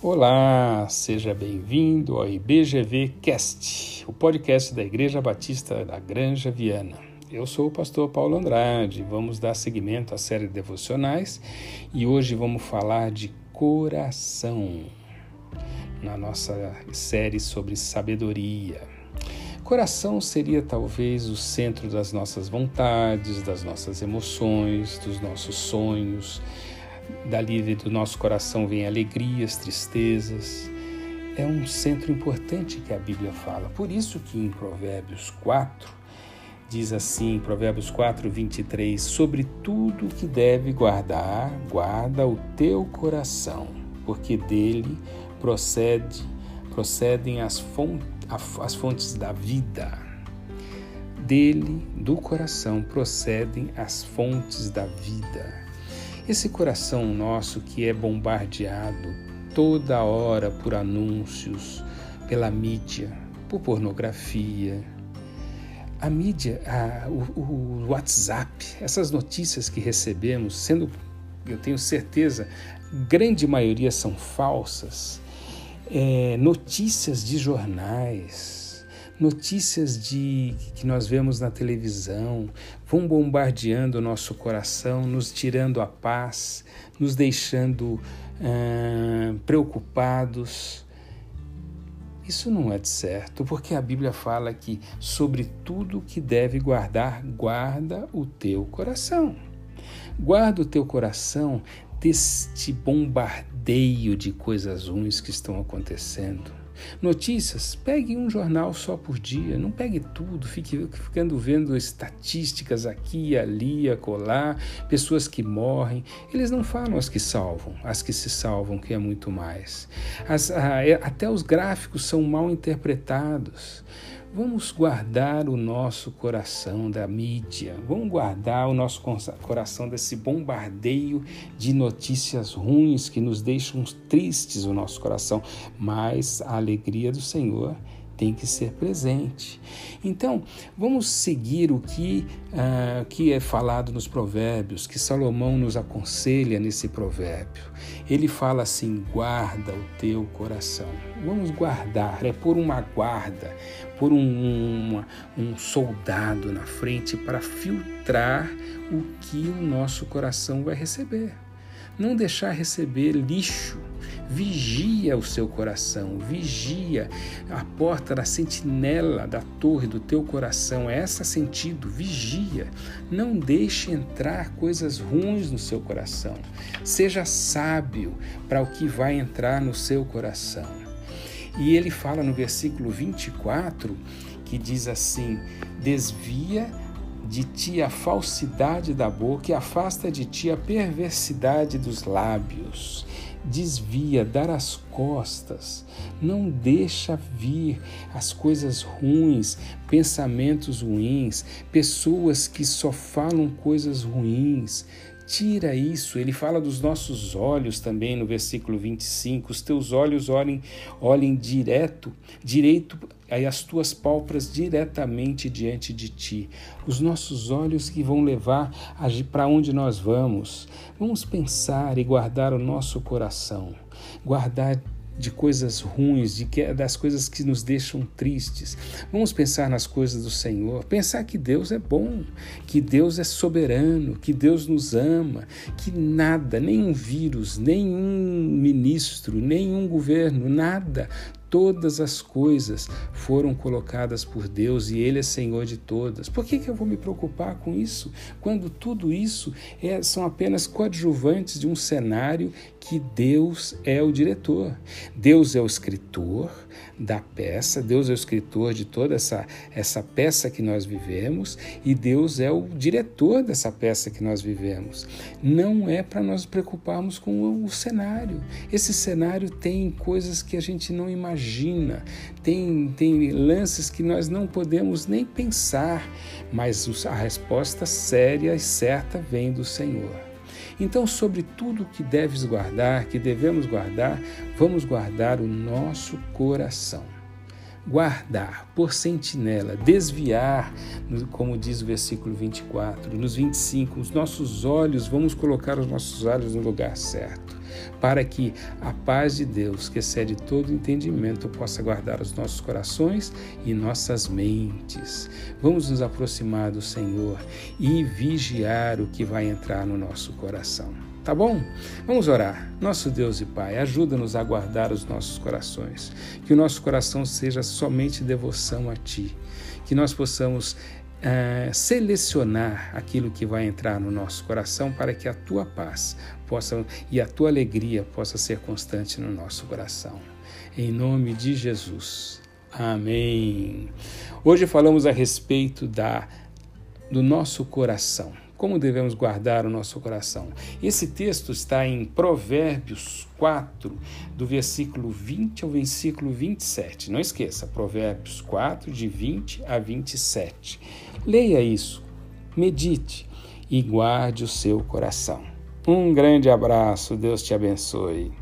Olá, seja bem-vindo ao IBGV Cast, o podcast da Igreja Batista da Granja Viana. Eu sou o pastor Paulo Andrade, vamos dar seguimento à série de devocionais e hoje vamos falar de coração, na nossa série sobre sabedoria. Coração seria talvez o centro das nossas vontades, das nossas emoções, dos nossos sonhos, Dali do nosso coração vem alegrias, tristezas. É um centro importante que a Bíblia fala. Por isso que em Provérbios 4 diz assim, Provérbios 4, 23, sobre tudo que deve guardar, guarda o teu coração, porque dele procede, procedem as as fontes da vida. Dele, do coração, procedem as fontes da vida. Esse coração nosso que é bombardeado toda hora por anúncios, pela mídia, por pornografia. A mídia, a, o, o WhatsApp, essas notícias que recebemos, sendo, eu tenho certeza, grande maioria são falsas, é, notícias de jornais, notícias de que nós vemos na televisão vão bombardeando o nosso coração, nos tirando a paz, nos deixando ah, preocupados. Isso não é de certo, porque a Bíblia fala que sobre tudo que deve guardar, guarda o teu coração. Guarda o teu coração deste bombardeio de coisas ruins que estão acontecendo. Notícias, pegue um jornal só por dia, não pegue tudo, fique ficando vendo estatísticas aqui, ali, acolá, pessoas que morrem. Eles não falam as que salvam, as que se salvam, que é muito mais. As, a, é, até os gráficos são mal interpretados. Vamos guardar o nosso coração da mídia, vamos guardar o nosso coração desse bombardeio de notícias ruins que nos deixam tristes o nosso coração, mas a alegria do Senhor tem que ser presente. Então, vamos seguir o que, uh, que é falado nos provérbios, que Salomão nos aconselha nesse provérbio. Ele fala assim: guarda o teu coração. Vamos guardar, é por uma guarda, por um, uma, um soldado na frente para filtrar o que o nosso coração vai receber não deixar receber lixo. Vigia o seu coração, vigia a porta da sentinela da torre do teu coração. É esse sentido, vigia. Não deixe entrar coisas ruins no seu coração. Seja sábio para o que vai entrar no seu coração. E ele fala no versículo 24 que diz assim: desvia de ti a falsidade da boca e afasta de ti a perversidade dos lábios. Desvia, dar as costas, não deixa vir as coisas ruins, pensamentos ruins, pessoas que só falam coisas ruins. Tira isso. Ele fala dos nossos olhos também no versículo 25. Os teus olhos olhem, olhem direto, direito aí as tuas pálpebras diretamente diante de ti, os nossos olhos que vão levar para onde nós vamos. Vamos pensar e guardar o nosso coração, guardar de coisas ruins, de que, das coisas que nos deixam tristes. Vamos pensar nas coisas do Senhor, pensar que Deus é bom, que Deus é soberano, que Deus nos ama, que nada, nenhum vírus, nenhum ministro, nenhum governo, nada Todas as coisas foram colocadas por Deus e Ele é Senhor de todas. Por que, que eu vou me preocupar com isso? Quando tudo isso é, são apenas coadjuvantes de um cenário que Deus é o diretor. Deus é o escritor da peça, Deus é o escritor de toda essa, essa peça que nós vivemos e Deus é o diretor dessa peça que nós vivemos. Não é para nós preocuparmos com o cenário. Esse cenário tem coisas que a gente não imagina imagina, tem, tem lances que nós não podemos nem pensar, mas a resposta séria e certa vem do Senhor. Então, sobre tudo que deves guardar, que devemos guardar, vamos guardar o nosso coração. Guardar, por sentinela, desviar, como diz o versículo 24, nos 25, os nossos olhos, vamos colocar os nossos olhos no lugar certo para que a paz de Deus, que excede todo entendimento, possa guardar os nossos corações e nossas mentes. Vamos nos aproximar do Senhor e vigiar o que vai entrar no nosso coração. Tá bom? Vamos orar. Nosso Deus e Pai, ajuda-nos a guardar os nossos corações. Que o nosso coração seja somente devoção a Ti. Que nós possamos é, selecionar aquilo que vai entrar no nosso coração para que a tua paz possa e a tua alegria possa ser constante no nosso coração. Em nome de Jesus. Amém. Hoje falamos a respeito da do nosso coração. Como devemos guardar o nosso coração? Esse texto está em Provérbios 4, do versículo 20 ao versículo 27. Não esqueça, Provérbios 4, de 20 a 27. Leia isso, medite e guarde o seu coração. Um grande abraço, Deus te abençoe.